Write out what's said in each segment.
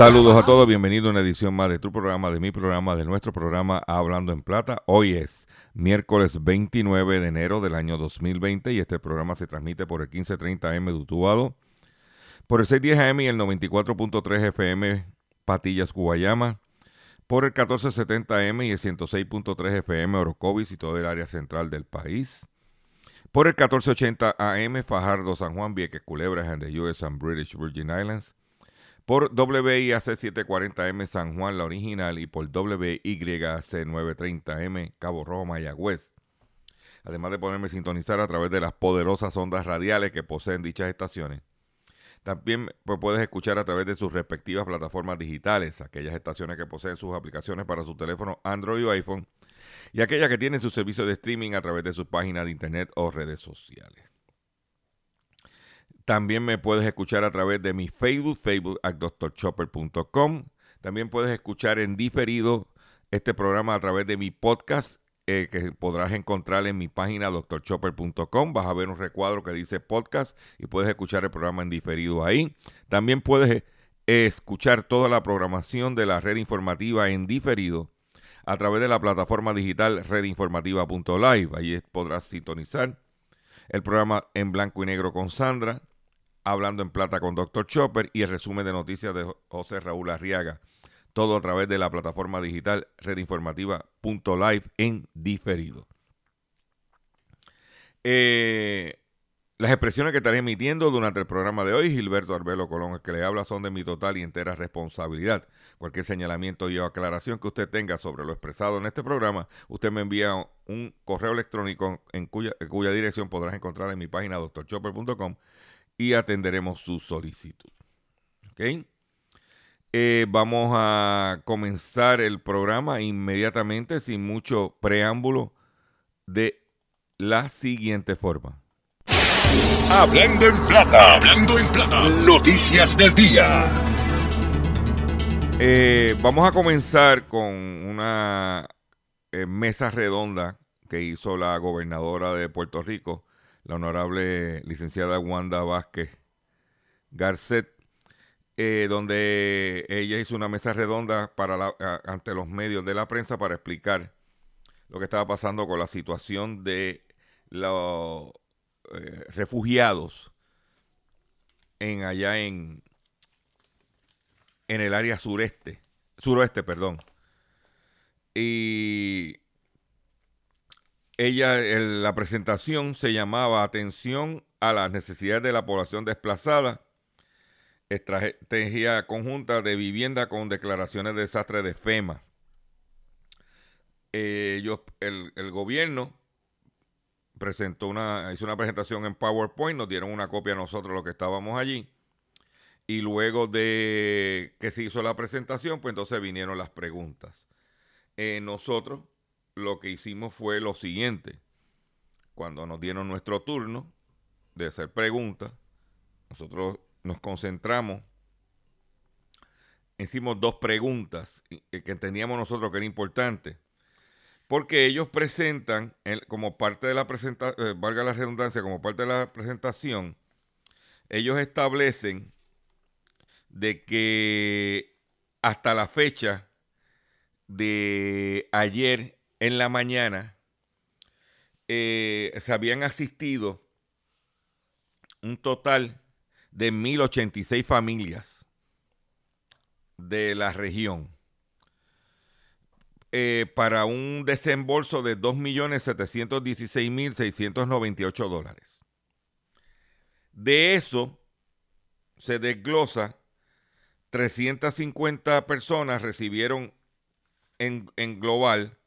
Saludos a todos, bienvenidos a una edición más de tu programa, de mi programa, de nuestro programa Hablando en Plata. Hoy es miércoles 29 de enero del año 2020 y este programa se transmite por el 1530M de Utuado, por el 610AM y el 94.3 FM Patillas, Guayama, por el 1470M y el 106.3 FM Orocovis y todo el área central del país, por el 1480 AM Fajardo, San Juan, Vieques, Culebras and the US and British Virgin Islands, por WIAC 740M San Juan, la original, y por WYAC 930M Cabo Rojo, Mayagüez. Además de ponerme a sintonizar a través de las poderosas ondas radiales que poseen dichas estaciones. También pues, puedes escuchar a través de sus respectivas plataformas digitales, aquellas estaciones que poseen sus aplicaciones para su teléfono Android o iPhone, y aquellas que tienen su servicio de streaming a través de sus páginas de internet o redes sociales. También me puedes escuchar a través de mi Facebook, facebook at drchopper.com. También puedes escuchar en diferido este programa a través de mi podcast eh, que podrás encontrar en mi página drchopper.com. Vas a ver un recuadro que dice podcast y puedes escuchar el programa en diferido ahí. También puedes eh, escuchar toda la programación de la red informativa en diferido a través de la plataforma digital redinformativa.live. Ahí podrás sintonizar el programa en blanco y negro con Sandra, hablando en plata con Dr. Chopper y el resumen de noticias de José Raúl Arriaga. Todo a través de la plataforma digital redinformativa.live en diferido. Eh, las expresiones que estaré emitiendo durante el programa de hoy, Gilberto Arbelo Colón, el que le habla, son de mi total y entera responsabilidad. Cualquier señalamiento y o aclaración que usted tenga sobre lo expresado en este programa, usted me envía un correo electrónico en cuya, en cuya dirección podrás encontrar en mi página drchopper.com y atenderemos su solicitud. ¿Ok? Eh, vamos a comenzar el programa inmediatamente, sin mucho preámbulo, de la siguiente forma. Hablando en plata, hablando en plata. Noticias del día. Eh, vamos a comenzar con una eh, mesa redonda que hizo la gobernadora de Puerto Rico, la honorable licenciada Wanda Vázquez Garcet, eh, donde ella hizo una mesa redonda para ante los medios de la prensa para explicar lo que estaba pasando con la situación de los eh, refugiados en allá en en el área sureste, suroeste, perdón. Y ella, el- la presentación se llamaba Atención a las necesidades de la población desplazada, estrategia conjunta de vivienda con declaraciones de desastre de FEMA. Eh, ellos, el, el gobierno presentó una, hizo una presentación en PowerPoint, nos dieron una copia a nosotros los que estábamos allí. Y luego de que se hizo la presentación, pues entonces vinieron las preguntas. Eh, nosotros lo que hicimos fue lo siguiente. Cuando nos dieron nuestro turno de hacer preguntas, nosotros nos concentramos, hicimos dos preguntas y que entendíamos nosotros que era importante. Porque ellos presentan, como parte de la presentación, valga la redundancia, como parte de la presentación, ellos establecen de que hasta la fecha de ayer en la mañana eh, se habían asistido un total de 1086 familias de la región. eh, para un desembolso de 2.716.698 dólares. De eso se desglosa 350 personas recibieron en, en global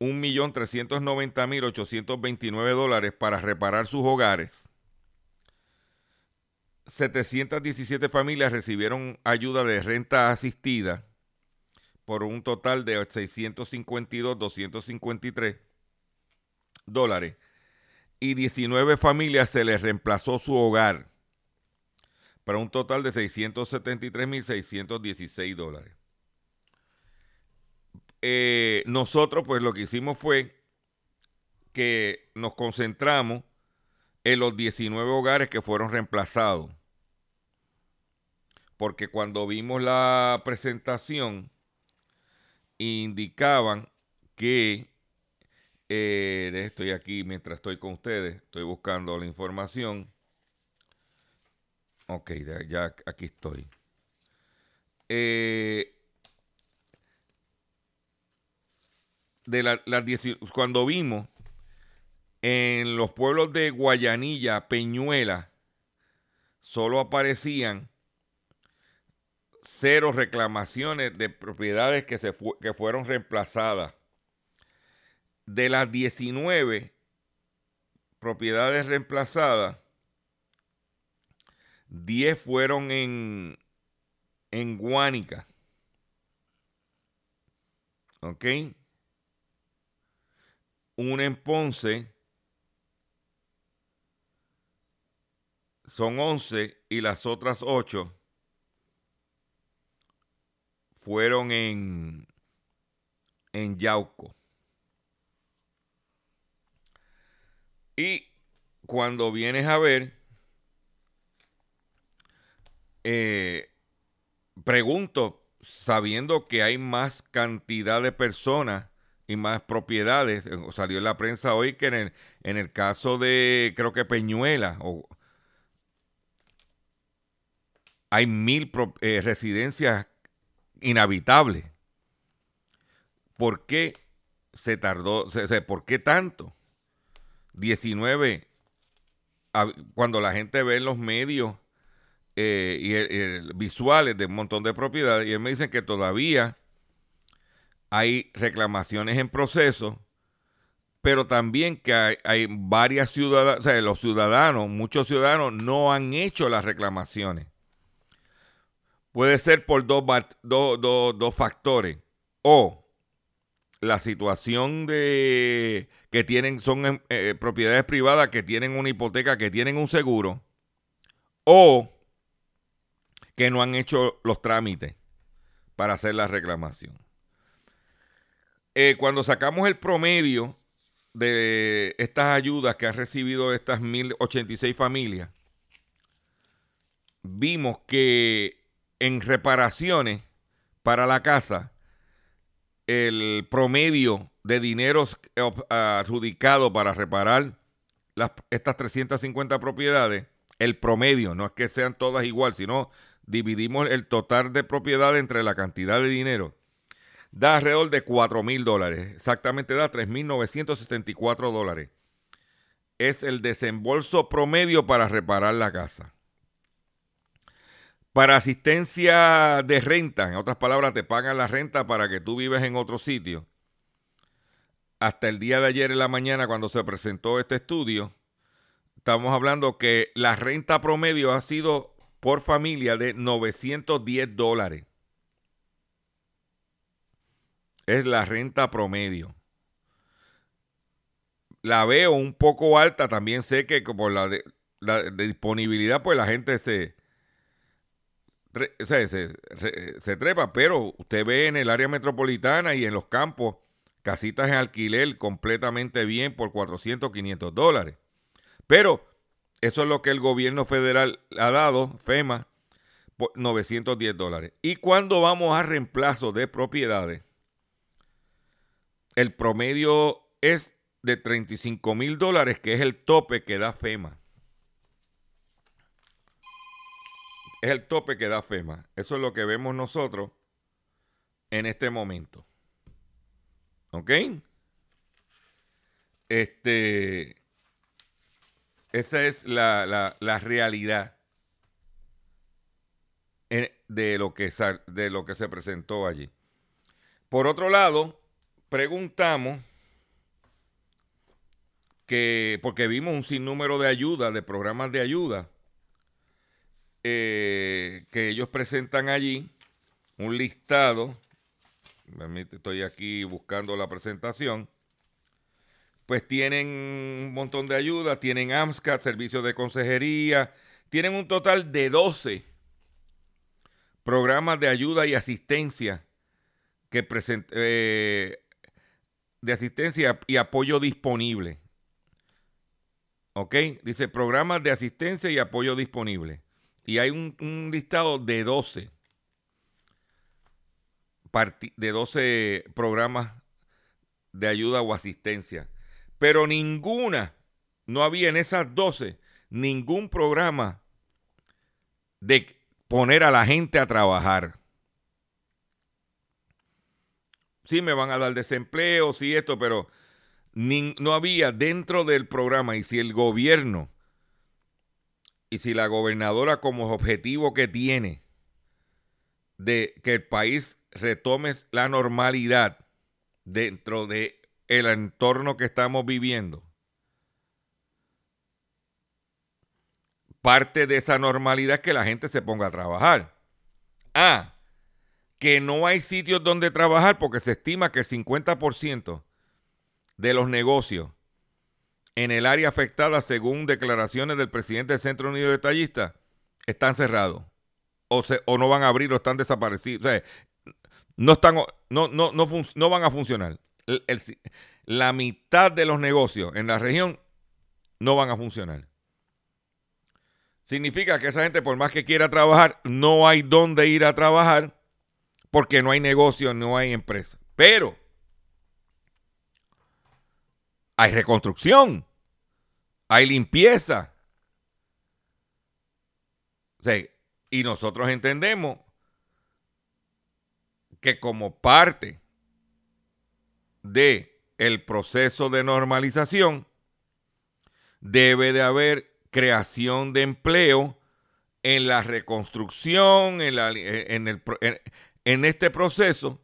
1.390.829 dólares para reparar sus hogares. 717 familias recibieron ayuda de renta asistida por un total de 652.253 dólares. Y 19 familias se les reemplazó su hogar para un total de 673.616 dólares. Eh, nosotros pues lo que hicimos fue que nos concentramos en los 19 hogares que fueron reemplazados. Porque cuando vimos la presentación, indicaban que, eh, estoy aquí mientras estoy con ustedes, estoy buscando la información. Ok, ya, aquí estoy. Eh, de cuando vimos en los pueblos de Guayanilla, Peñuela, solo aparecían cero reclamaciones de propiedades que, se que fueron reemplazadas. De las 19 propiedades reemplazadas, 10 fueron en, en Guánica. ¿Ok? Una en Ponce. Son 11 y las otras 8 fueron en, en Yauco. Y cuando vienes a ver, eh, pregunto, sabiendo que hay más cantidad de personas y más propiedades, eh, salió en la prensa hoy que en el, en el caso de, creo que Peñuela, o, hay mil eh, residencias inhabitable. ¿Por qué se tardó? ¿Por qué tanto? 19, cuando la gente ve en los medios eh, y visuales de un montón de propiedades, y me dicen que todavía hay reclamaciones en proceso, pero también que hay, varias ciudades, o sea, los ciudadanos, muchos ciudadanos no han hecho las reclamaciones. Puede ser por dos, factores. O la situación de que tienen, son em, eh, propiedades privadas que tienen una hipoteca, que tienen un seguro. O que no han hecho los trámites para hacer la reclamación. Eh, cuando sacamos el promedio de estas ayudas que han recibido estas 1086 familias, vimos que en reparaciones para la casa, el promedio de dinero adjudicado para reparar las, estas 350 propiedades, el promedio, no es que sean todas igual, sino dividimos el total de propiedad entre la cantidad de dinero, da alrededor de 4 mil dólares, exactamente da 3.964 dólares. Es el desembolso promedio para reparar la casa. Para asistencia de renta, en otras palabras, te pagan la renta para que tú vives en otro sitio. Hasta el día de ayer en la mañana, cuando se presentó este estudio, estamos hablando que la renta promedio ha sido por familia de 910 dólares. Es la renta promedio. La veo un poco alta, también sé que por la, la disponibilidad, pues la gente se, se, trepa, pero usted ve en el área metropolitana y en los campos casitas en alquiler completamente bien por 400, 500 dólares. Pero eso es lo que el gobierno federal ha dado, FEMA, por 910 dólares. Y cuando vamos a reemplazo de propiedades, el promedio es de 35 mil dólares, que es el tope que da FEMA. es el tope que da FEMA. Eso es lo que vemos nosotros en este momento. ¿Ok? Este, esa es la, realidad de lo, que, de lo que se presentó allí. Por otro lado, preguntamos que, porque vimos un sinnúmero de ayudas, de programas de ayuda, eh, que ellos presentan allí, un listado, estoy aquí buscando la presentación, pues tienen un montón de ayudas, tienen AMSCAT, servicios de consejería, tienen un total de 12 programas de ayuda y asistencia que eh, de asistencia y apoyo disponible. ¿Ok? Dice programas de asistencia y apoyo disponible. Y hay un, listado de 12 de 12 programas de ayuda o asistencia. Pero ninguna, no había en esas 12 ningún programa de poner a la gente a trabajar. Sí me van a dar desempleo, sí esto, pero no había dentro del programa y si el gobierno y si la gobernadora como objetivo que tiene de que el país retome la normalidad dentro de el entorno que estamos viviendo, parte de esa normalidad es que la gente se ponga a trabajar. Ah, que no hay sitios donde trabajar porque se estima que el 50% de los negocios en el área afectada, según declaraciones del presidente del Centro Unido de Tallistas, están cerrados. O, o no van a abrir o están desaparecidos. O sea, no, están, no, no, no, van a funcionar la mitad de los negocios en la región no van a funcionar. Significa que esa gente, por más que quiera trabajar, no hay dónde ir a trabajar porque no hay negocio, no hay empresa. Pero hay reconstrucción, hay limpieza. y nosotros entendemos que como parte de el proceso de normalización, debe de haber creación de empleo en la reconstrucción, en, la, en, el, este proceso,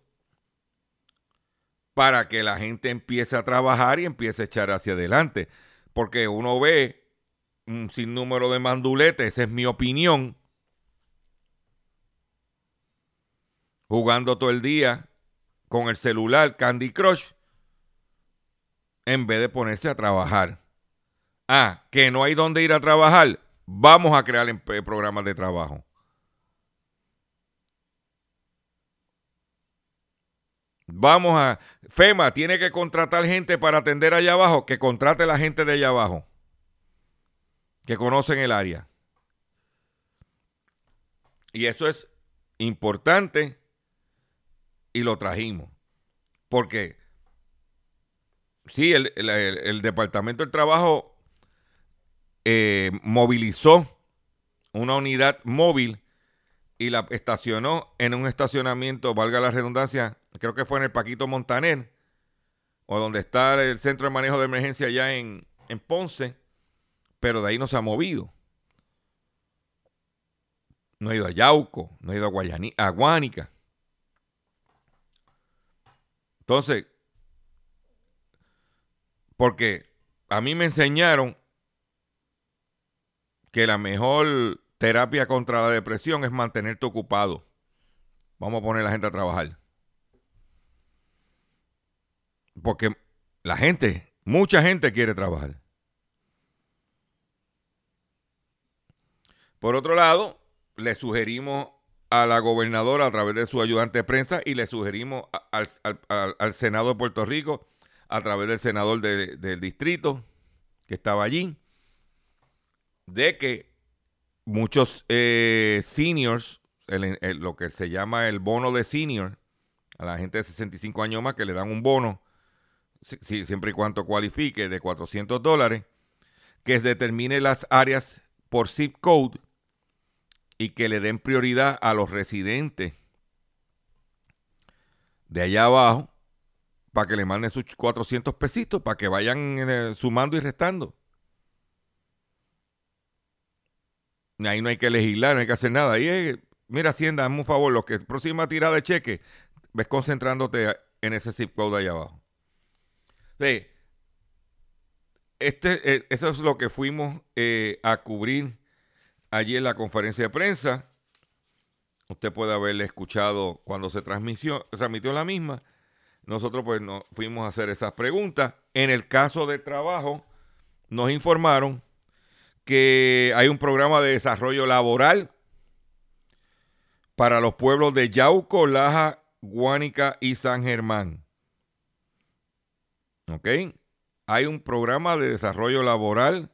para que la gente empiece a trabajar y empiece a echar hacia adelante. Porque uno ve un sinnúmero de manduletes, esa es mi opinión, jugando todo el día con el celular Candy Crush en vez de ponerse a trabajar. Ah, que no hay dónde ir a trabajar. Vamos a crear programas de trabajo. Vamos a. FEMA tiene que contratar gente para atender allá abajo. Que contrate la gente de allá abajo. Que conocen el área. Y eso es importante y lo trajimos. Porque, sí, el, Departamento del Trabajo eh, movilizó una unidad móvil y la estacionó en un estacionamiento, valga la redundancia, creo que fue en el Paquito Montaner, o donde está el centro de manejo de emergencia allá en, en Ponce, pero de ahí no se ha movido. No ha ido a Yauco, no ha ido a, Guayani, a Guánica. Entonces, porque a mí me enseñaron que la mejor terapia contra la depresión es mantenerte ocupado. Vamos a poner a la gente a trabajar. Porque la gente, mucha gente quiere trabajar. Por otro lado, le sugerimos a la gobernadora a través de su ayudante de prensa y le sugerimos al, Senado de Puerto Rico a través del senador del distrito que estaba allí, de que muchos eh, seniors, lo que se llama el bono de senior, a la gente de 65 años más que le dan un bono, siempre y cuando cualifique, de 400 dólares, que determine las áreas por zip code y que le den prioridad a los residentes de allá abajo para que le manden sus 400 pesitos, para que vayan eh, sumando y restando. Ahí no hay que legislar, no hay que hacer nada. Ahí, mira, Hacienda, dame un favor, lo que próxima tirada de cheque, ves concentrándote en ese zip code ahí abajo. Este, eh, eso es lo que fuimos eh, a cubrir allí en la conferencia de prensa. Usted puede haberle escuchado cuando se transmitió, transmitió la misma. Nosotros pues nos fuimos a hacer esas preguntas. En el caso de trabajo, nos informaron que hay un programa de desarrollo laboral para los pueblos de Yauco, Laja, Guánica y San Germán. ¿Ok? Hay un programa de desarrollo laboral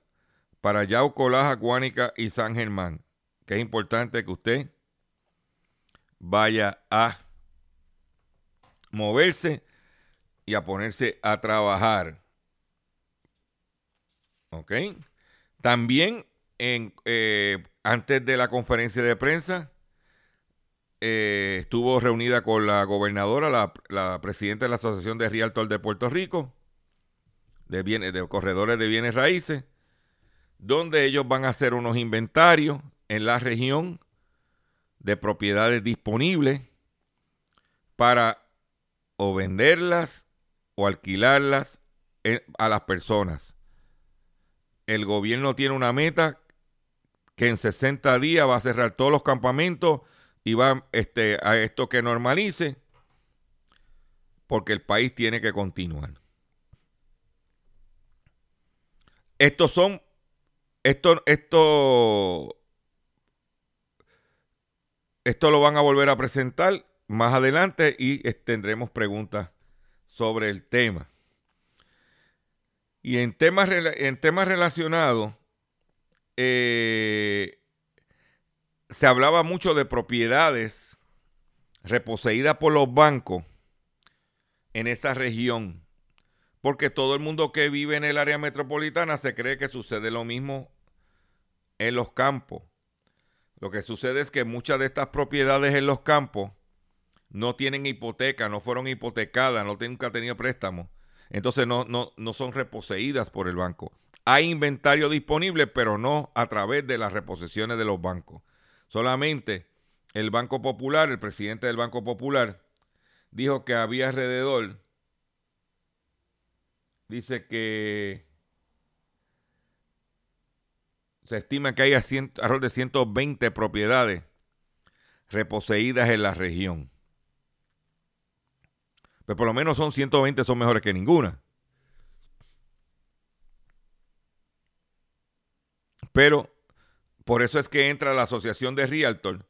para Yauco, Laja, Guánica y San Germán. Que es importante que usted vaya a moverse y a ponerse a trabajar. ¿Ok? También eh, antes de la conferencia de prensa eh, estuvo reunida con la gobernadora, la, presidenta de la Asociación de Realtor de Puerto Rico, de, bienes, de corredores de bienes raíces, donde ellos van a hacer unos inventarios en la región de propiedades disponibles para o venderlas o alquilarlas eh, a las personas el gobierno tiene una meta que en 60 días va a cerrar todos los campamentos y va este, a esto que normalice, porque el país tiene que continuar. Estos son, esto, esto, esto lo van a volver a presentar más adelante y tendremos preguntas sobre el tema. Y en temas, en relacionados, eh, se hablaba mucho de propiedades reposeídas por los bancos en esa región, porque todo el mundo que vive en el área metropolitana se cree que sucede lo mismo en los campos. Lo que sucede es que muchas de estas propiedades en los campos no tienen hipoteca, no fueron hipotecadas, no nunca han tenido préstamos entonces no, no, no son reposeídas por el banco. Hay inventario disponible, pero no a través de las reposiciones de los bancos. Solamente el Banco Popular, el presidente del Banco Popular, dijo que había alrededor, dice que se estima que hay alrededor de 120 propiedades reposeídas en la región. Pero pues por lo menos son 120, son mejores que ninguna. Pero por eso es que entra la asociación de Realtor,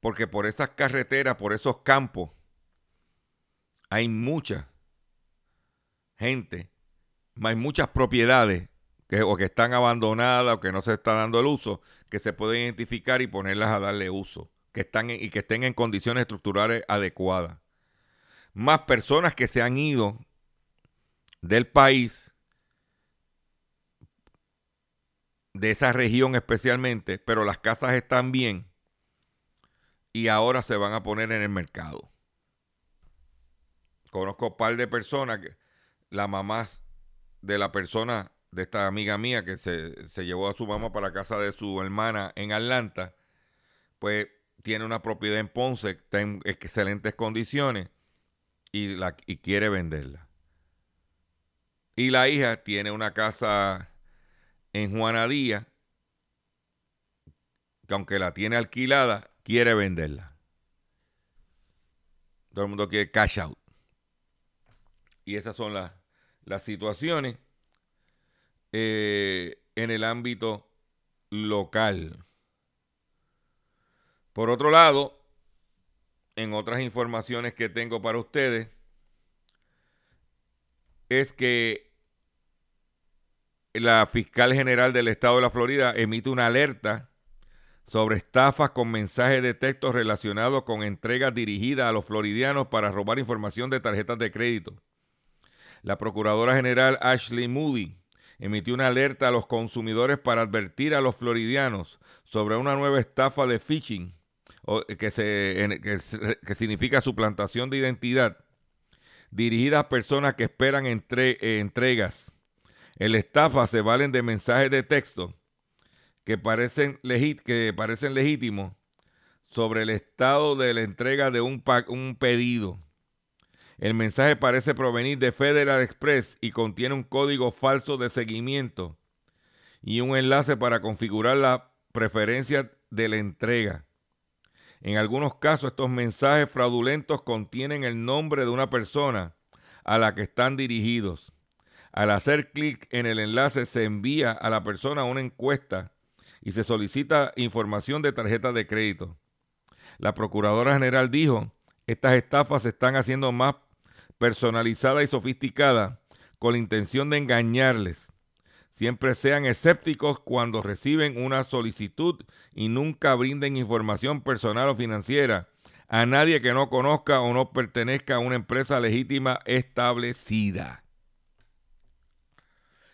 porque por esas carreteras, por esos campos, hay mucha gente, hay muchas propiedades que, o que están abandonadas o que no se está dando el uso, que se pueden identificar y ponerlas a darle uso, que están y que estén en condiciones estructurales adecuadas más personas que se han ido del país, de esa región especialmente, pero las casas están bien y ahora se van a poner en el mercado. Conozco un par de personas, que, la mamá de la persona, de esta amiga mía que se, se llevó a su mamá para casa de su hermana en Atlanta, pues tiene una propiedad en Ponce, está en excelentes condiciones y, la, y quiere venderla. Y la hija tiene una casa en Juanadía, que aunque la tiene alquilada, quiere venderla. Todo el mundo quiere cash out. Y esas son las, las situaciones eh, en el ámbito local. Por otro lado, en otras informaciones que tengo para ustedes es que la fiscal general del estado de la Florida emite una alerta sobre estafas con mensajes de texto relacionados con entregas dirigidas a los floridianos para robar información de tarjetas de crédito. La procuradora general Ashley Moody emitió una alerta a los consumidores para advertir a los floridianos sobre una nueva estafa de phishing que, significa suplantación de identidad, dirigidas a personas que esperan eh, entregas. El estafa se valen de mensajes de texto que parecen, legítimos sobre el estado de la entrega de un pedido. El mensaje parece provenir de Federal Express y contiene un código falso de seguimiento y un enlace para configurar la preferencia de la entrega. En algunos casos estos mensajes fraudulentos contienen el nombre de una persona a la que están dirigidos. Al hacer clic en el enlace se envía a la persona una encuesta y se solicita información de tarjeta de crédito. La Procuradora General dijo, estas estafas se están haciendo más personalizadas y sofisticadas con la intención de engañarles. Siempre sean escépticos cuando reciben una solicitud y nunca brinden información personal o financiera a nadie que no conozca o no pertenezca a una empresa legítima establecida.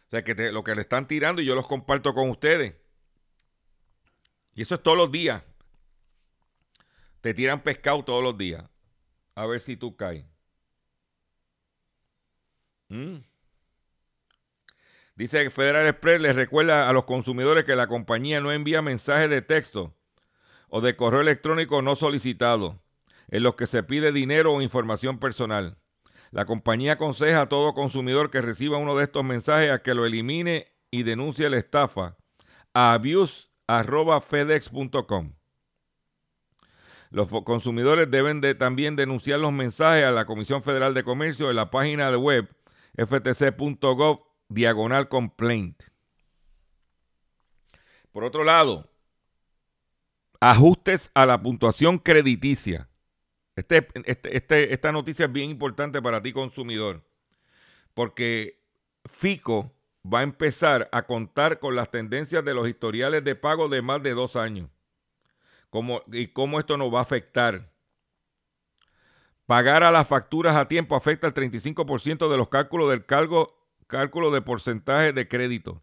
O sea, que lo que le están tirando y yo los comparto con ustedes. Y eso es todos los días. Te tiran pescado todos los días. A ver si tú caes. Mm. Dice Federal Express les recuerda a los consumidores que la compañía no envía mensajes de texto o de correo electrónico no solicitado en los que se pide dinero o información personal. La compañía aconseja a todo consumidor que reciba uno de estos mensajes a que lo elimine y denuncie la estafa a abuse.fedex.com. Los consumidores deben de también denunciar los mensajes a la Comisión Federal de Comercio en la página de web ftc.gov diagonal complaint. Por otro lado, ajustes a la puntuación crediticia. Este, este, este, esta noticia es bien importante para ti consumidor, porque FICO va a empezar a contar con las tendencias de los historiales de pago de más de dos años. y cómo esto nos va a afectar. Pagar a las facturas a tiempo afecta al 35% de los cálculos del cargo, cálculo de porcentaje de crédito.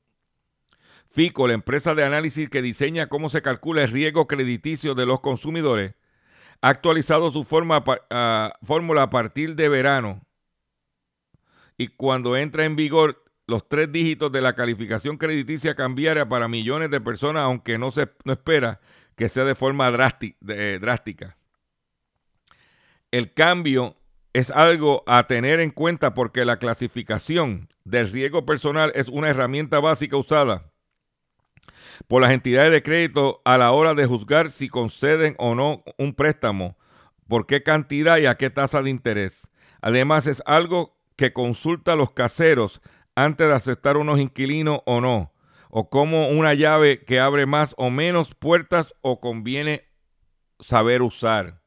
FICO, la empresa de análisis que diseña cómo se calcula el riesgo crediticio de los consumidores, ha actualizado su forma, fórmula a partir de verano. Y cuando entra en vigor los tres dígitos de la calificación crediticia cambiará para millones de personas, aunque no se no espera que sea de forma drástica. El cambio es algo a tener en cuenta porque la clasificación del riesgo personal es una herramienta básica usada por las entidades de crédito a la hora de juzgar si conceden o no un préstamo, por qué cantidad y a qué tasa de interés. Además es algo que consulta a los caseros antes de aceptar unos inquilinos o no, o como una llave que abre más o menos puertas o conviene saber usar.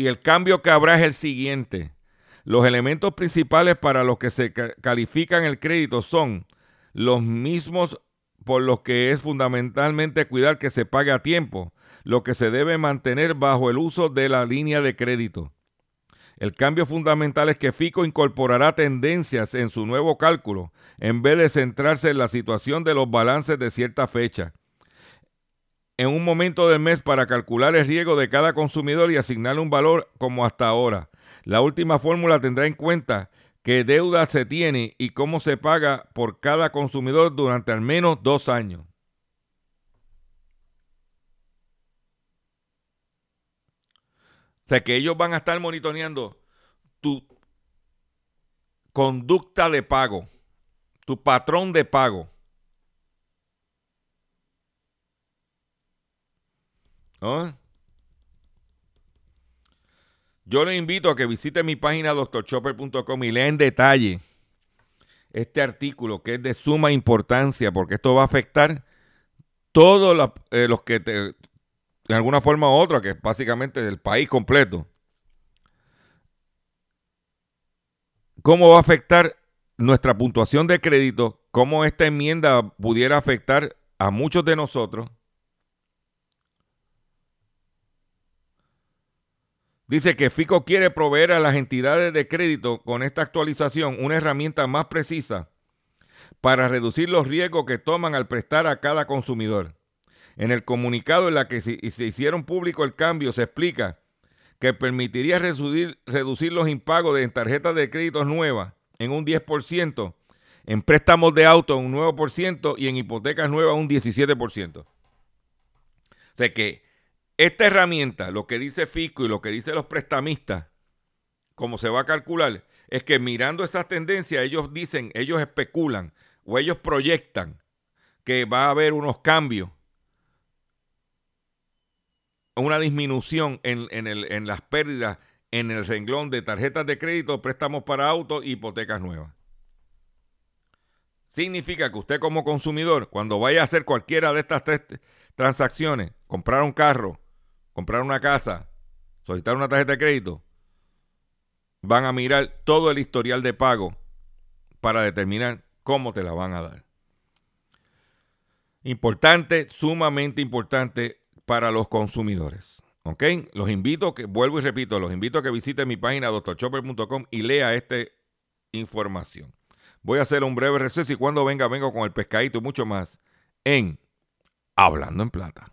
Y el cambio que habrá es el siguiente. Los elementos principales para los que se califican el crédito son los mismos por lo que es fundamentalmente cuidar que se pague a tiempo, lo que se debe mantener bajo el uso de la línea de crédito. El cambio fundamental es que FICO incorporará tendencias en su nuevo cálculo, en vez de centrarse en la situación de los balances de cierta fecha. En un momento del mes para calcular el riesgo de cada consumidor y asignarle un valor como hasta ahora. La última fórmula tendrá en cuenta qué deuda se tiene y cómo se paga por cada consumidor durante al menos dos años. O sea que ellos van a estar monitoreando tu conducta de pago, tu patrón de pago. Yo le invito a que visite mi página doctorchopper.com y lea en detalle este artículo que es de suma importancia porque esto va a afectar todos eh, los que te, de alguna forma u otra, que es básicamente el país completo. ¿Cómo va a afectar nuestra puntuación de crédito? ¿Cómo esta enmienda pudiera afectar a muchos de nosotros? Dice que FICO quiere proveer a las entidades de crédito con esta actualización una herramienta más precisa para reducir los riesgos que toman al prestar a cada consumidor. En el comunicado en la que se, hicieron público el cambio se explica que permitiría reducir, los impagos de tarjetas de crédito nuevas en un 10%, en préstamos de auto un 9% y en hipotecas nuevas un 17%. O sea que esta herramienta, lo que dice Fisco y lo que dicen los prestamistas, como se va a calcular, es que mirando esas tendencias, ellos dicen, ellos especulan o ellos proyectan que va a haber unos cambios, una disminución en, en las pérdidas en el renglón de tarjetas de crédito, préstamos para autos hipotecas nuevas. Significa que usted como consumidor, cuando vaya a hacer cualquiera de estas tres transacciones, comprar un carro, comprar una casa, solicitar una tarjeta de crédito, van a mirar todo el historial de pago para determinar cómo te la van a dar. Importante, sumamente importante para los consumidores. ¿Ok? Los invito, que vuelvo y repito, los invito a que visiten mi página doctorchopper.com y lea esta información. Voy a hacer un breve receso y cuando venga, vengo con el pescadito y mucho más en Hablando en Plata.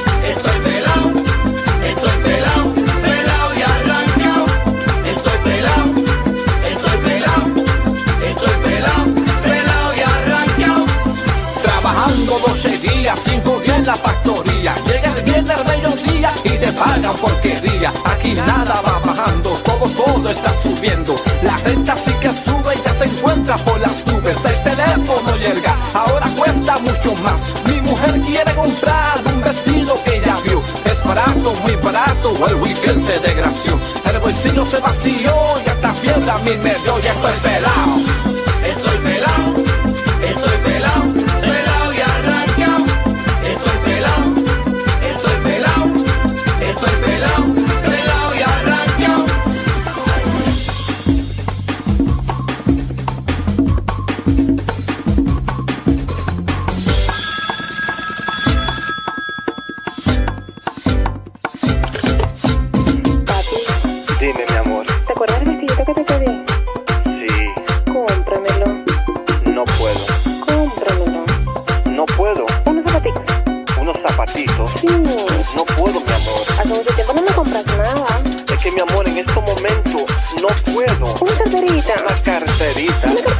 Porquería. Aquí nada va bajando, todo, todo está subiendo. La renta sí que sube y ya se encuentra por las nubes. El teléfono llega, ahora cuesta mucho más. Mi mujer quiere comprar un vestido que ya vio. Es barato, muy barato, el weekend se desgració. El bolsillo se vació y hasta fiebre a mí me dio. Ya estoy pelado, carterita.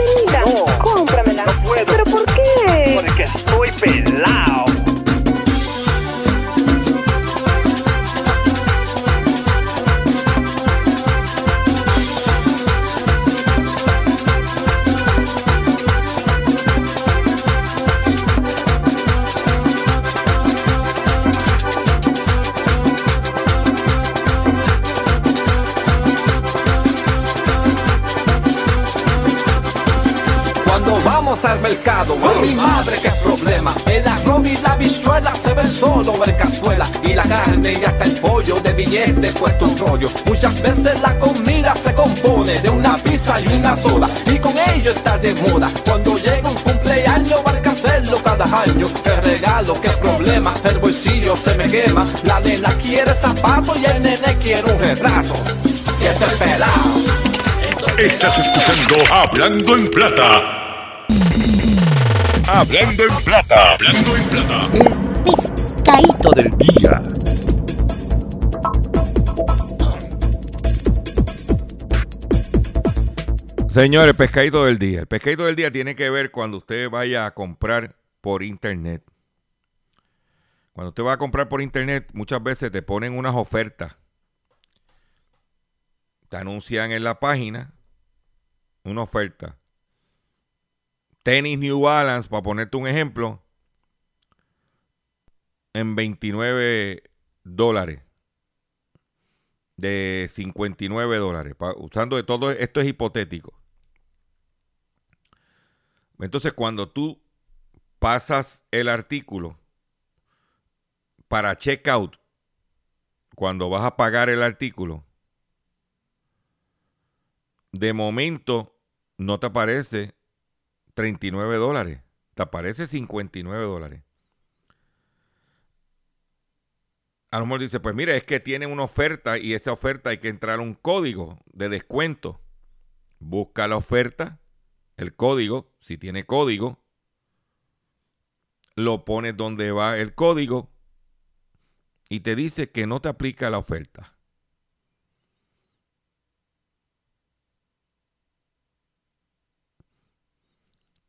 Estás escuchando Hablando en Plata. Hablando en Plata. Hablando en Plata. El pescadito del día. Señores, pescadito del día. El pescadito del día tiene que ver cuando usted vaya a comprar por internet. Cuando usted va a comprar por internet, muchas veces te ponen unas ofertas. Te anuncian en la página una oferta. Tenis New Balance, para ponerte un ejemplo, en 29 dólares. De 59 dólares. usando de todo esto es hipotético. Entonces, cuando tú pasas el artículo para checkout, cuando vas a pagar el artículo, de momento no te aparece 39 dólares, te aparece 59 dólares. A lo mejor dice, pues mira, es que tiene una oferta y esa oferta hay que entrar un código de descuento. Busca la oferta, el código, si tiene código, lo pones donde va el código y te dice que no te aplica la oferta.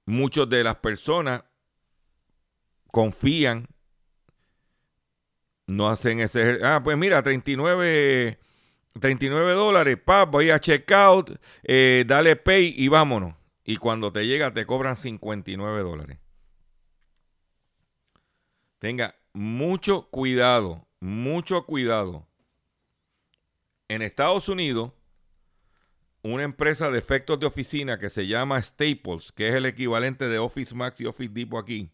Muchas de las personas confían, no hacen ese... Ah, pues mira, 39, 39 dólares, pa, voy a check out, eh, dale pay y vámonos. Y cuando te llega te cobran 59 dólares. Tenga mucho cuidado, mucho cuidado. En Estados Unidos, una empresa de efectos de oficina que se llama Staples, que es el equivalente de Office Max y Office Depot aquí,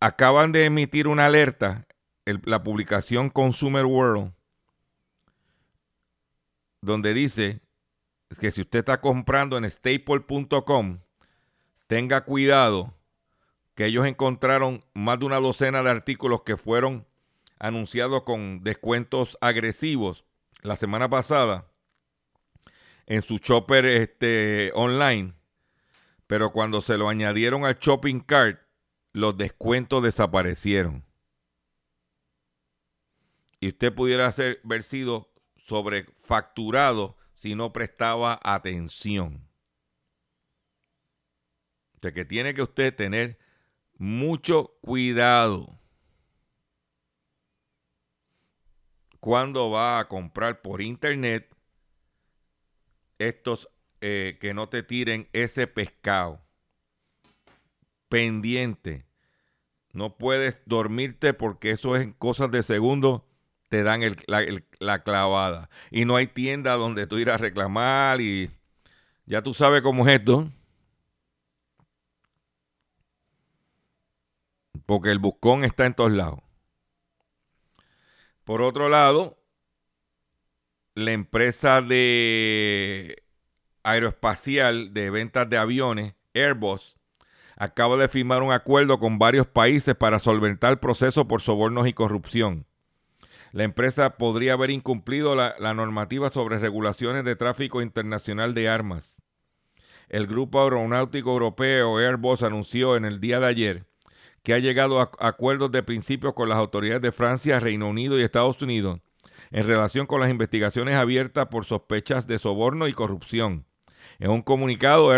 acaban de emitir una alerta, la publicación Consumer World, donde dice que si usted está comprando en staples.com, tenga cuidado que ellos encontraron más de una docena de artículos que fueron anunciados con descuentos agresivos la semana pasada en su shopper este, online, pero cuando se lo añadieron al shopping cart, los descuentos desaparecieron. Y usted pudiera ser, haber sido sobrefacturado si no prestaba atención. De que tiene que usted tener mucho cuidado cuando va a comprar por internet estos eh, que no te tiren ese pescado. Pendiente. No puedes dormirte porque eso es cosas de segundo, te dan la, la, clavada. Y no hay tienda donde tú irás a reclamar y ya tú sabes cómo es esto. porque el buscón está en todos lados. Por otro lado, la empresa de aeroespacial de ventas de aviones, Airbus, acaba de firmar un acuerdo con varios países para solventar el proceso por sobornos y corrupción. La empresa podría haber incumplido la, la, normativa sobre regulaciones de tráfico internacional de armas. El Grupo Aeronáutico Europeo Airbus anunció en el día de ayer que ha llegado a acuerdos de principio con las autoridades de Francia, Reino Unido y Estados Unidos en relación con las investigaciones abiertas por sospechas de soborno y corrupción. En un comunicado,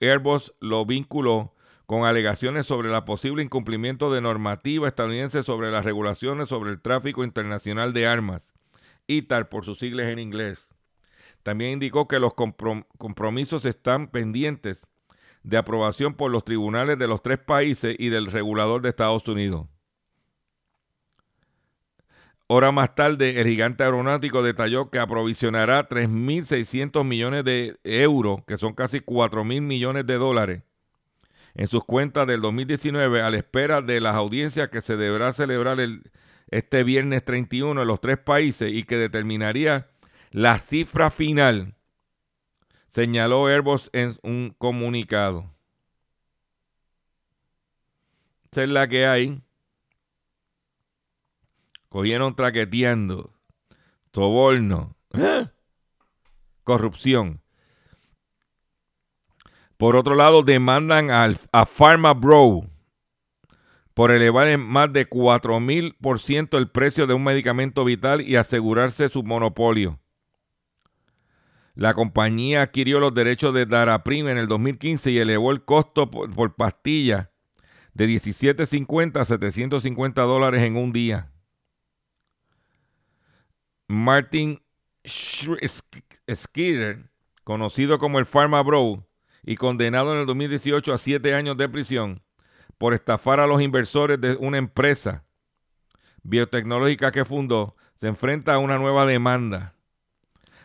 Airbus lo vinculó con alegaciones sobre el posible incumplimiento de normativa estadounidense sobre las regulaciones sobre el tráfico internacional de armas, ITAR por sus siglas en inglés. También indicó que los compromisos están pendientes de aprobación por los tribunales de los tres países y del regulador de Estados Unidos. Hora más tarde, el gigante aeronáutico detalló que aprovisionará 3.600 millones de euros, que son casi 4.000 millones de dólares, en sus cuentas del 2019 a la espera de las audiencias que se deberá celebrar el, este viernes 31 en los tres países y que determinaría la cifra final señaló Airbus en un comunicado. Esa es la que hay. Cogieron traqueteando, soborno, ¿eh? corrupción. Por otro lado, demandan a Pharma Bro por elevar en más de 4.000% el precio de un medicamento vital y asegurarse su monopolio. La compañía adquirió los derechos de Daraprim en el 2015 y elevó el costo por, pastilla de 17.50 a 750 dólares en un día. Martin Skeeter, conocido como el Pharma Bro y condenado en el 2018 a siete años de prisión por estafar a los inversores de una empresa biotecnológica que fundó, se enfrenta a una nueva demanda.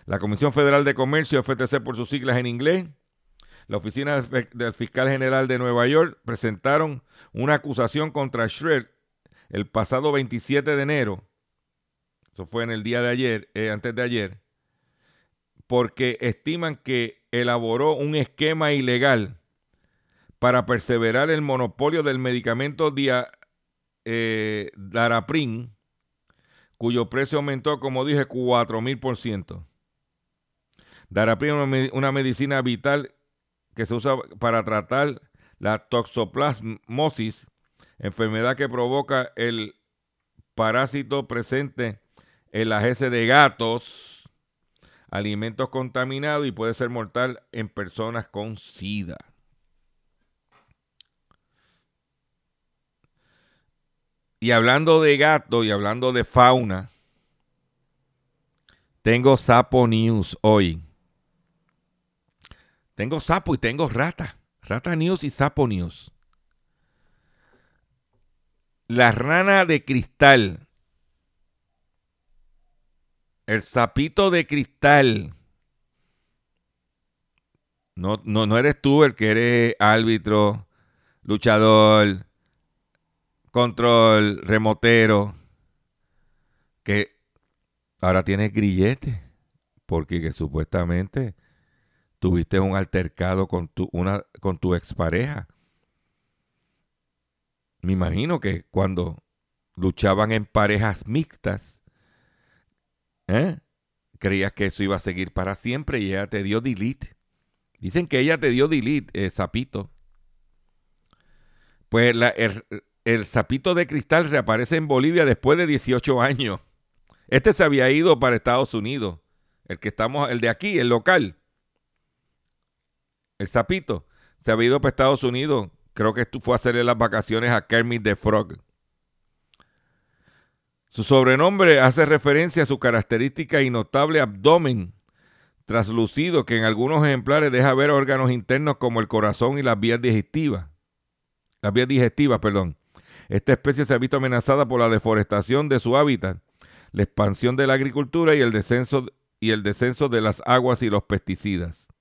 La Comisión Federal de Comercio, FTC por sus siglas en inglés, la Oficina del Fiscal General de Nueva York presentaron una acusación contra Shred el pasado 27 de enero. Eso fue en el día de ayer, eh, antes de ayer, porque estiman que elaboró un esquema ilegal para perseverar el monopolio del medicamento eh, Daraprin, cuyo precio aumentó, como dije, 4.000%. Daraprin es una medicina vital que se usa para tratar la toxoplasmosis, enfermedad que provoca el parásito presente en las heces de gatos, alimentos contaminados y puede ser mortal en personas con SIDA. Y hablando de gato y hablando de fauna, tengo sapo news hoy. Tengo sapo y tengo rata. Rata news y sapo news. La rana de cristal. El sapito de cristal. No, no, no eres tú el que eres árbitro, luchador, control, remotero. Que ahora tienes grillete. Porque que supuestamente tuviste un altercado con tu, una, con tu expareja. Me imagino que cuando luchaban en parejas mixtas, ¿eh? creías que eso iba a seguir para siempre y ella te dio delete. Dicen que ella te dio delete, sapito. Pues el, el sapito de cristal reaparece en Bolivia después de 18 años. Este se había ido para Estados Unidos. El que estamos, el de aquí, el local el sapito, se había ido para Estados Unidos. Creo que fue a hacerle las vacaciones a Kermit the Frog. Su sobrenombre hace referencia a su característica y notable abdomen traslucido que en algunos ejemplares deja ver órganos internos como el corazón y las vías digestivas. Las vías digestivas, perdón. Esta especie se ha visto amenazada por la deforestación de su hábitat, la expansión de la agricultura y el descenso, y el descenso de las aguas y los pesticidas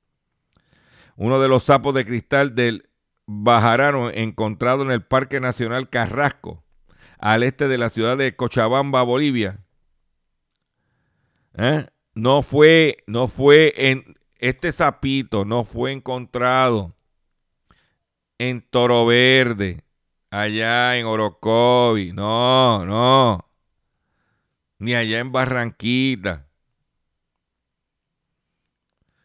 uno de los sapos de cristal del Bajarano encontrado en el Parque Nacional Carrasco, al este de la ciudad de Cochabamba, Bolivia. ¿Eh? No fue, no fue en este sapito, no fue encontrado en Toro Verde, allá en Orocovi, no, no, ni allá en Barranquita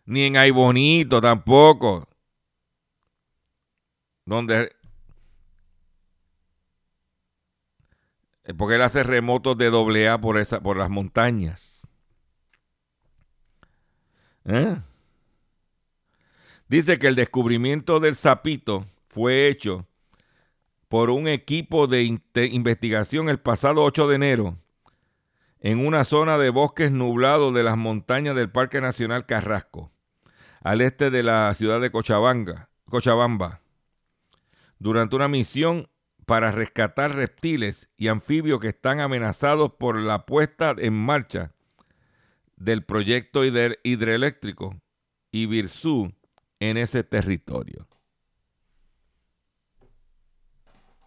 ni en Ay Bonito tampoco. Donde. Eh, porque él hace remotos de doble por, esa, por las montañas. ¿Eh? Dice que el descubrimiento del sapito fue hecho por un equipo de investigación el pasado 8 de enero en una zona de bosques nublados de las montañas del Parque Nacional Carrasco al este de la ciudad de Cochabamba, Cochabamba durante una misión para rescatar reptiles y anfibios que están amenazados por la puesta en marcha del proyecto hidroeléctrico Ibirzú en ese territorio.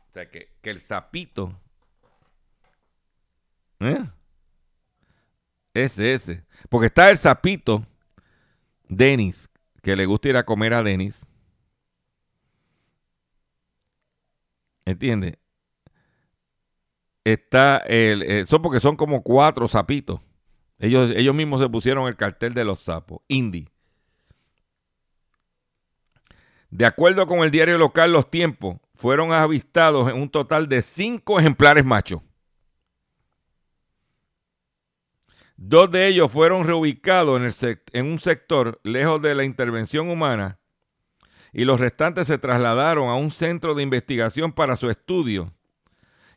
O sea, que, el sapito... ¿eh? Ese, ese. Porque está el sapito, Denis, que le gusta ir a comer a Denis. ¿Entiendes? Está el. Eh, son porque son como cuatro sapitos. Ellos, ellos mismos se pusieron el cartel de los sapos. Indie. De acuerdo con el diario local Los Tiempos, fueron avistados en un total de cinco ejemplares machos. Dos de ellos fueron reubicados en, un sector lejos de la intervención humana y los restantes se trasladaron a un centro de investigación para su estudio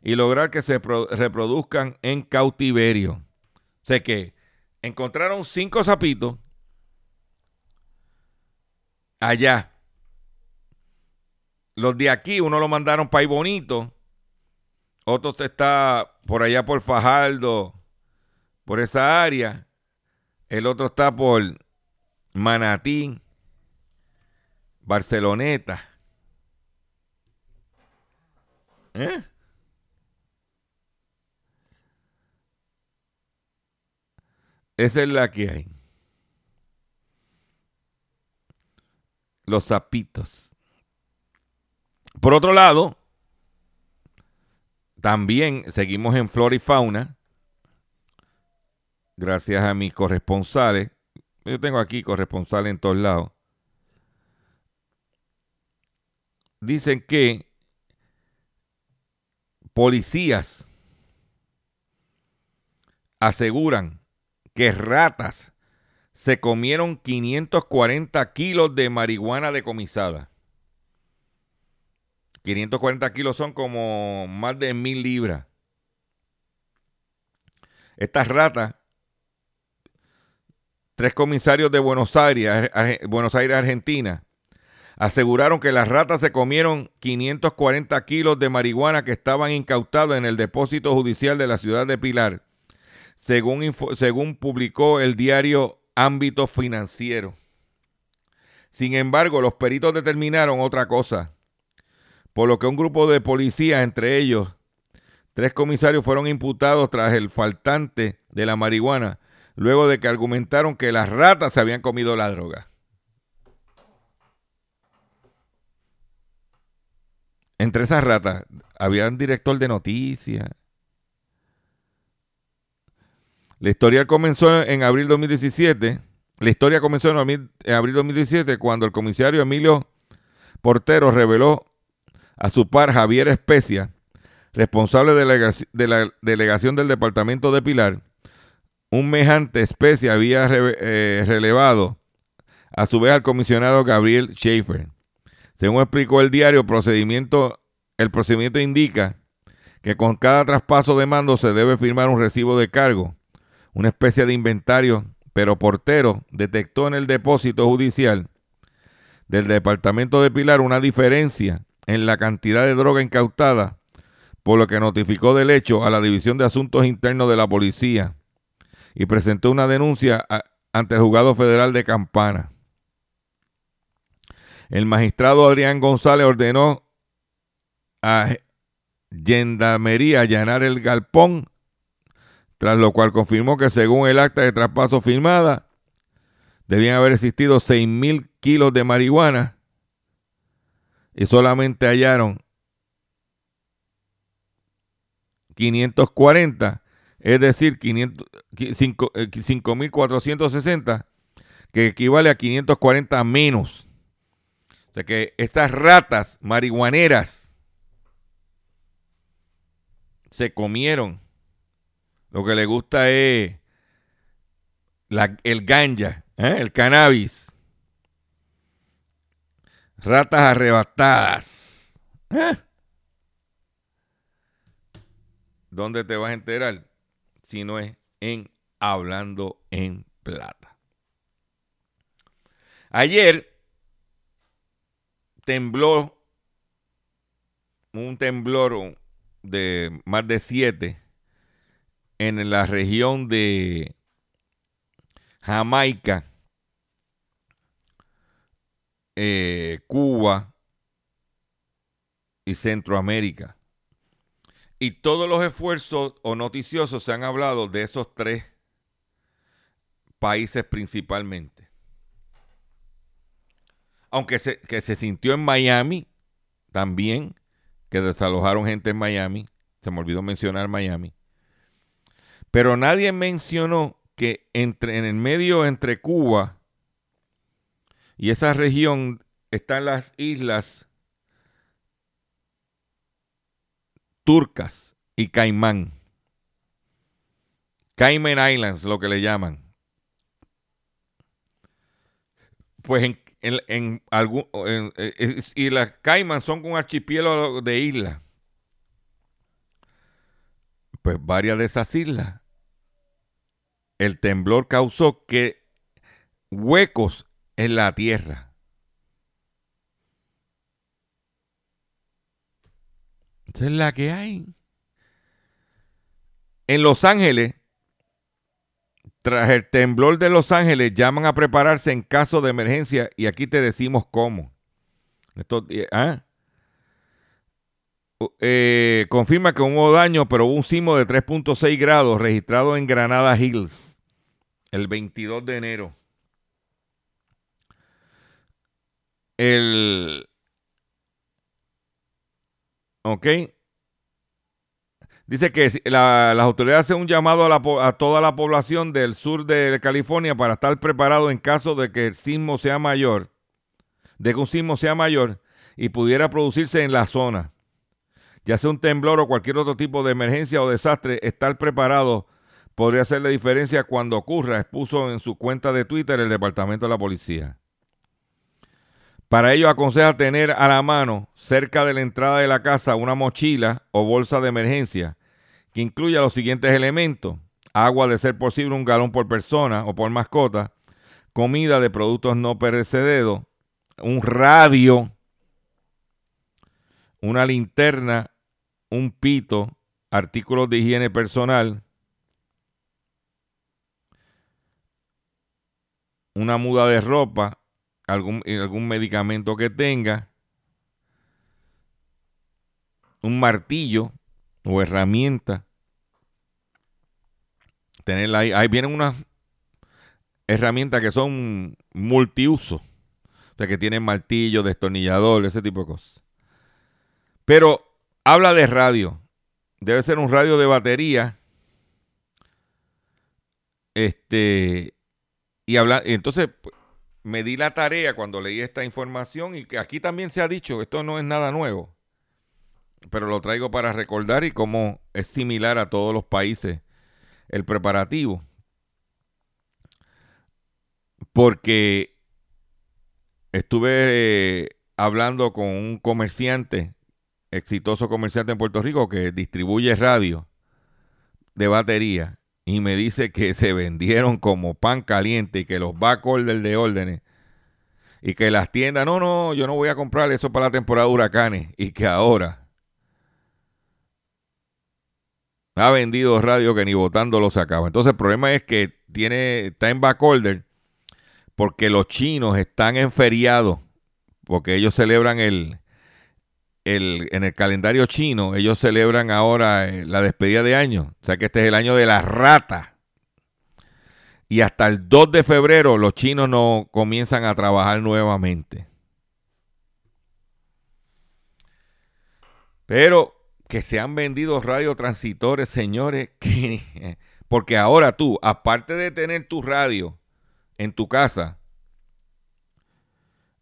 y lograr que se reproduzcan en cautiverio. O sea que encontraron cinco sapitos allá. Los de aquí, uno lo mandaron para Bonito, otro está por allá por Fajardo, por esa área. El otro está por Manatí, Barceloneta. ¿Eh? Esa es la que hay. los sapitos. Por otro lado, también seguimos en Flora y Fauna, gracias a mis corresponsales. Yo tengo aquí corresponsales en todos lados. Dicen que policías aseguran que ratas se comieron 540 kilos de marihuana decomisada. 540 kilos son como más de mil libras. Estas ratas, tres comisarios de Buenos Aires, Buenos Aires, Argentina, aseguraron que las ratas se comieron 540 kilos de marihuana que estaban incautados en el depósito judicial de la ciudad de Pilar, según, según publicó el diario Ámbito Financiero. Sin embargo, los peritos determinaron otra cosa, por lo que un grupo de policías, entre ellos tres comisarios, fueron imputados tras el faltante de la marihuana, luego de que argumentaron que las ratas se habían comido la droga. Entre esas ratas había un director de noticias. La historia comenzó en abril 2017. La historia comenzó en abril 2017 cuando el comisario Emilio Portero reveló a su par Javier Especia, responsable de la delegación del departamento de Pilar, un mejante Especia había eh, relevado a su vez al comisionado Gabriel Schaefer. Según explicó el diario, el procedimiento indica que con cada traspaso de mando se debe firmar un recibo de cargo, una especie de inventario, pero Portero detectó en el depósito judicial del departamento de Pilar una diferencia en la cantidad de droga incautada, por lo que notificó del hecho a la División de Asuntos Internos de la Policía y presentó una denuncia ante el Juzgado Federal de Campana. El magistrado Adrián González ordenó a Gendarmería allanar el galpón, tras lo cual confirmó que según el acta de traspaso firmada, debían haber existido 6 mil kilos de marihuana y solamente hallaron 540, es decir, 5.460, eh, que equivale a 540 menos. O sea que estas ratas marihuaneras se comieron. Lo que le gusta es el ganja, ¿eh? el cannabis. Ratas arrebatadas. ¿Eh? ¿Dónde te vas a enterar? Si no es en Hablando en Plata. Ayer tembló un temblor de más de siete en la región de Jamaica, eh, Cuba y Centroamérica. Y todos los esfuerzos o noticiosos se han hablado de esos tres países principalmente. Aunque se, que se sintió en Miami también, que desalojaron gente en Miami, se me olvidó mencionar Miami, pero nadie mencionó que entre, en el medio entre Cuba y esa región están las islas turcas y Caimán. Cayman Islands, lo que le llaman. Pues en algún, eh, y las Cayman son un archipiélago de islas. Pues varias de esas islas, el temblor causó que huecos en la tierra. Esa es la que hay. En Los Ángeles, tras el temblor de Los Ángeles, llaman a prepararse en caso de emergencia y aquí te decimos cómo. Esto, ¿ah? eh, confirma que hubo daño, pero hubo un sismo de 3.6 grados registrado en Granada Hills el 22 de enero. el... Ok. Dice que las autoridades hacen un llamado a, a, toda la población del sur de California para estar preparado en caso de que el sismo sea mayor, de que un sismo sea mayor y pudiera producirse en la zona. Ya sea un temblor o cualquier otro tipo de emergencia o desastre, estar preparado podría hacer la diferencia cuando ocurra, expuso en su cuenta de Twitter el Departamento de la Policía. Para ello aconseja tener a la mano, cerca de la entrada de la casa, una mochila o bolsa de emergencia que incluya los siguientes elementos. Agua de ser posible un galón por persona o por mascota, comida de productos no perecederos, un radio, una linterna, un pito, artículos de higiene personal, una muda de ropa, algún, algún medicamento que tenga, un martillo o herramienta. Tenerla ahí. Ahí vienen unas herramientas que son multiuso. O sea, que tienen martillo, destornillador, ese tipo de cosas. Pero habla de radio. Debe ser un radio de batería. Este. Y habla. Entonces, me di la tarea cuando leí esta información y que aquí también se ha dicho, esto no es nada nuevo, pero lo traigo para recordar y cómo es similar a todos los países el preparativo. Porque estuve eh, hablando con un comerciante, exitoso comerciante en Puerto Rico que distribuye radio de batería y me dice que se vendieron como pan caliente y que los backorders de órdenes y que las tiendas, no, no, yo no voy a comprar eso para la temporada de huracanes y que ahora ha vendido radio que ni votando lo sacaba. Entonces el problema es que tiene, está en backorder porque los chinos están en feriado, porque ellos celebran el, en el calendario chino, ellos celebran ahora eh, la despedida de año. O sea que este es el año de la rata. Y hasta el 2 de febrero los chinos no comienzan a trabajar nuevamente. Pero que se han vendido radiotransitores, señores, que, porque ahora tú, aparte de tener tu radio en tu casa,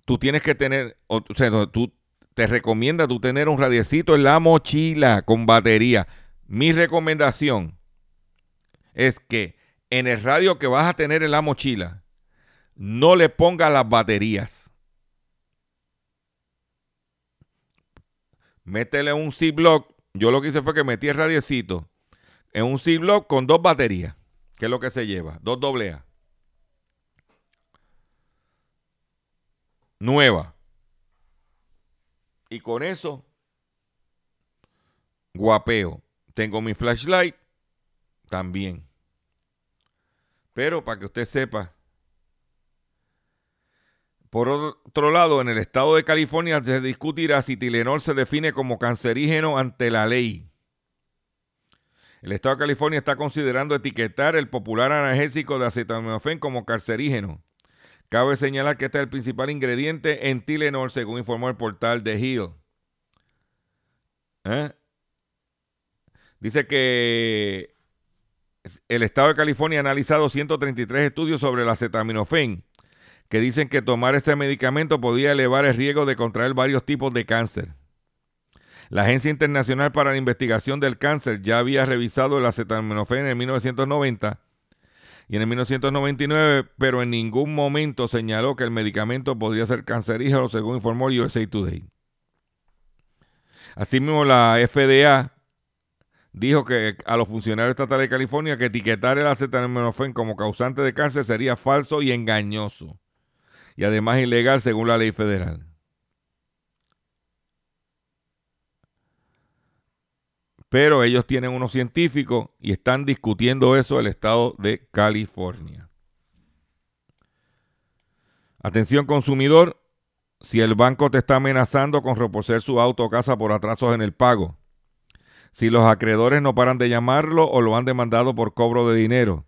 tú tienes que tener, o sea, tú te recomienda tú tener un radiecito en la mochila con batería. Mi recomendación es que en el radio que vas a tener en la mochila, no le pongas las baterías. Métele un C-Block. Yo lo que hice fue que metí el radiecito en un C-Block con dos baterías, que es lo que se lleva, dos AA. Nueva. Y con eso, guapeo. Tengo mi flashlight también. Pero para que usted sepa, por otro lado, en el estado de California se discutirá si Tilenol se define como cancerígeno ante la ley. El estado de California está considerando etiquetar el popular analgésico de acetaminofén como cancerígeno. Cabe señalar que este es el principal ingrediente en Tylenol, según informó el portal de Hill. ¿Eh? Dice que el estado de California ha analizado 133 estudios sobre el acetaminofén, que dicen que tomar ese medicamento podía elevar el riesgo de contraer varios tipos de cáncer. La Agencia Internacional para la Investigación del Cáncer ya había revisado el acetaminofén en 1990 y en el 1999, pero en ningún momento señaló que el medicamento podría ser cancerígeno, según informó USA Today. Asimismo, la FDA dijo que a los funcionarios estatales de California que etiquetar el acetaminofén como causante de cáncer sería falso y engañoso y además ilegal según la ley federal. Pero ellos tienen unos científicos y están discutiendo eso el estado de California. Atención consumidor, si el banco te está amenazando con reposer su auto o casa por atrasos en el pago, si los acreedores no paran de llamarlo o lo han demandado por cobro de dinero,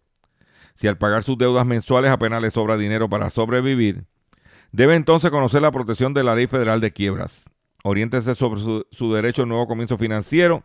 si al pagar sus deudas mensuales apenas le sobra dinero para sobrevivir, Debe entonces conocer la protección de la Ley Federal de Quiebras. Oriéntese sobre su, derecho a un nuevo comienzo financiero.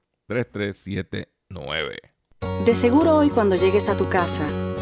3379 De seguro hoy cuando llegues a tu casa,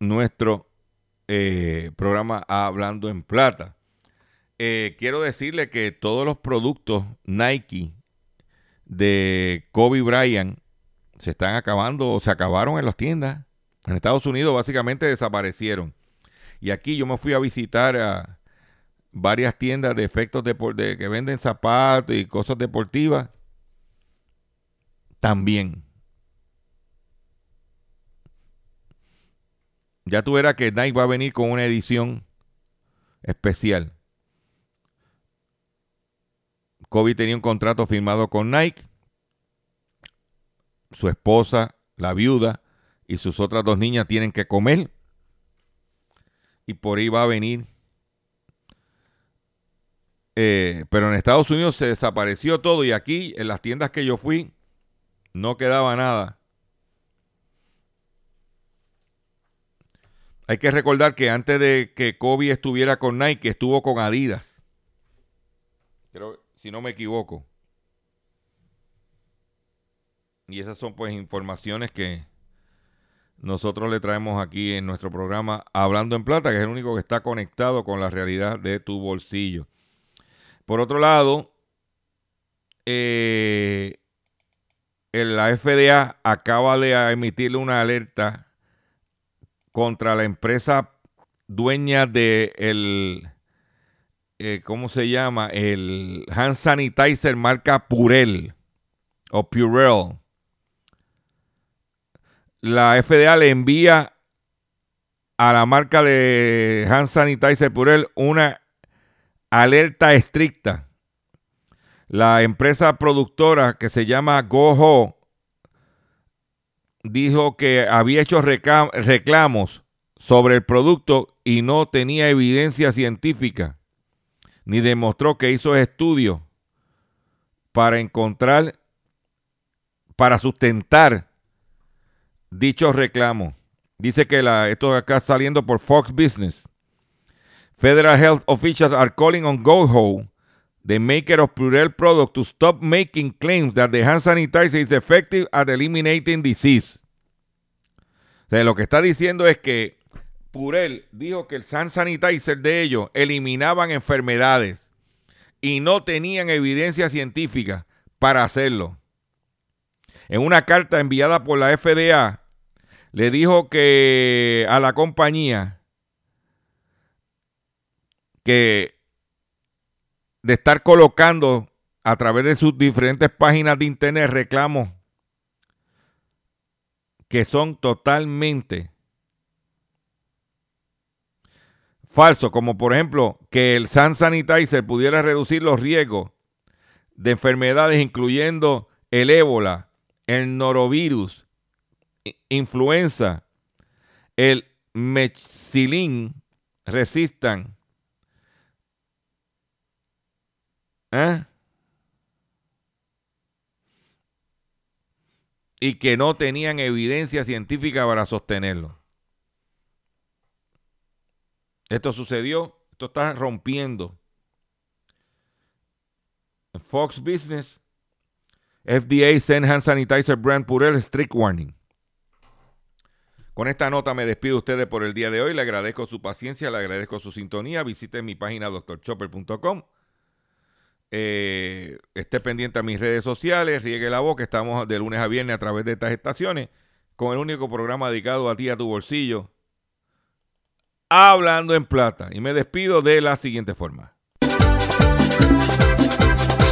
nuestro eh, programa Hablando en Plata. Eh, quiero decirle que todos los productos Nike de Kobe Bryant se están acabando o se acabaron en las tiendas. En Estados Unidos básicamente desaparecieron. Y aquí yo me fui a visitar a varias tiendas de efectos de, de que venden zapatos y cosas deportivas. También. Ya tú verás que Nike va a venir con una edición especial. Kobe tenía un contrato firmado con Nike. Su esposa, la viuda y sus otras dos niñas tienen que comer. Y por ahí va a venir. Eh, pero en Estados Unidos se desapareció todo y aquí en las tiendas que yo fui no quedaba nada. Hay que recordar que antes de que Kobe estuviera con Nike, estuvo con Adidas. Creo, si no me equivoco. Y esas son pues informaciones que nosotros le traemos aquí en nuestro programa Hablando en Plata, que es el único que está conectado con la realidad de tu bolsillo. Por otro lado, eh, la FDA acaba de emitirle una alerta contra la empresa dueña de el, eh, ¿cómo se llama? El hand sanitizer marca Purell o Purell. La FDA le envía a la marca de hand sanitizer Purell una alerta estricta. La empresa productora que se llama Goho dijo que había hecho reclamos sobre el producto y no tenía evidencia científica, ni demostró que hizo estudios para encontrar, para sustentar dichos reclamos. Dice que la, esto acá saliendo por Fox Business. Federal health officials are calling on GoHo the maker of Purell product to stop making claims that the hand sanitizer is effective at eliminating disease. O sea, lo que está diciendo es que Purell dijo que el hand sanitizer de ellos eliminaban enfermedades y no tenían evidencia científica para hacerlo. En una carta enviada por la FDA, le dijo que a la compañía que de estar colocando a través de sus diferentes páginas de internet reclamos que son totalmente falsos, como por ejemplo que el Sun Sanitizer pudiera reducir los riesgos de enfermedades incluyendo el ébola, el norovirus, influenza, el methicillin resistan, ¿Eh? Y que no tenían evidencia científica para sostenerlo. Esto sucedió, esto está rompiendo. Fox Business, FDA send hand sanitizer brand Purell strict warning. Con esta nota me despido de ustedes por el día de hoy. Le agradezco su paciencia, le agradezco su sintonía. Visiten mi página doctorchopper.com. Eh, esté pendiente a mis redes sociales, riegue la voz, que estamos de lunes a viernes a través de estas estaciones, con el único programa dedicado a ti, a tu bolsillo, hablando en plata. Y me despido de la siguiente forma.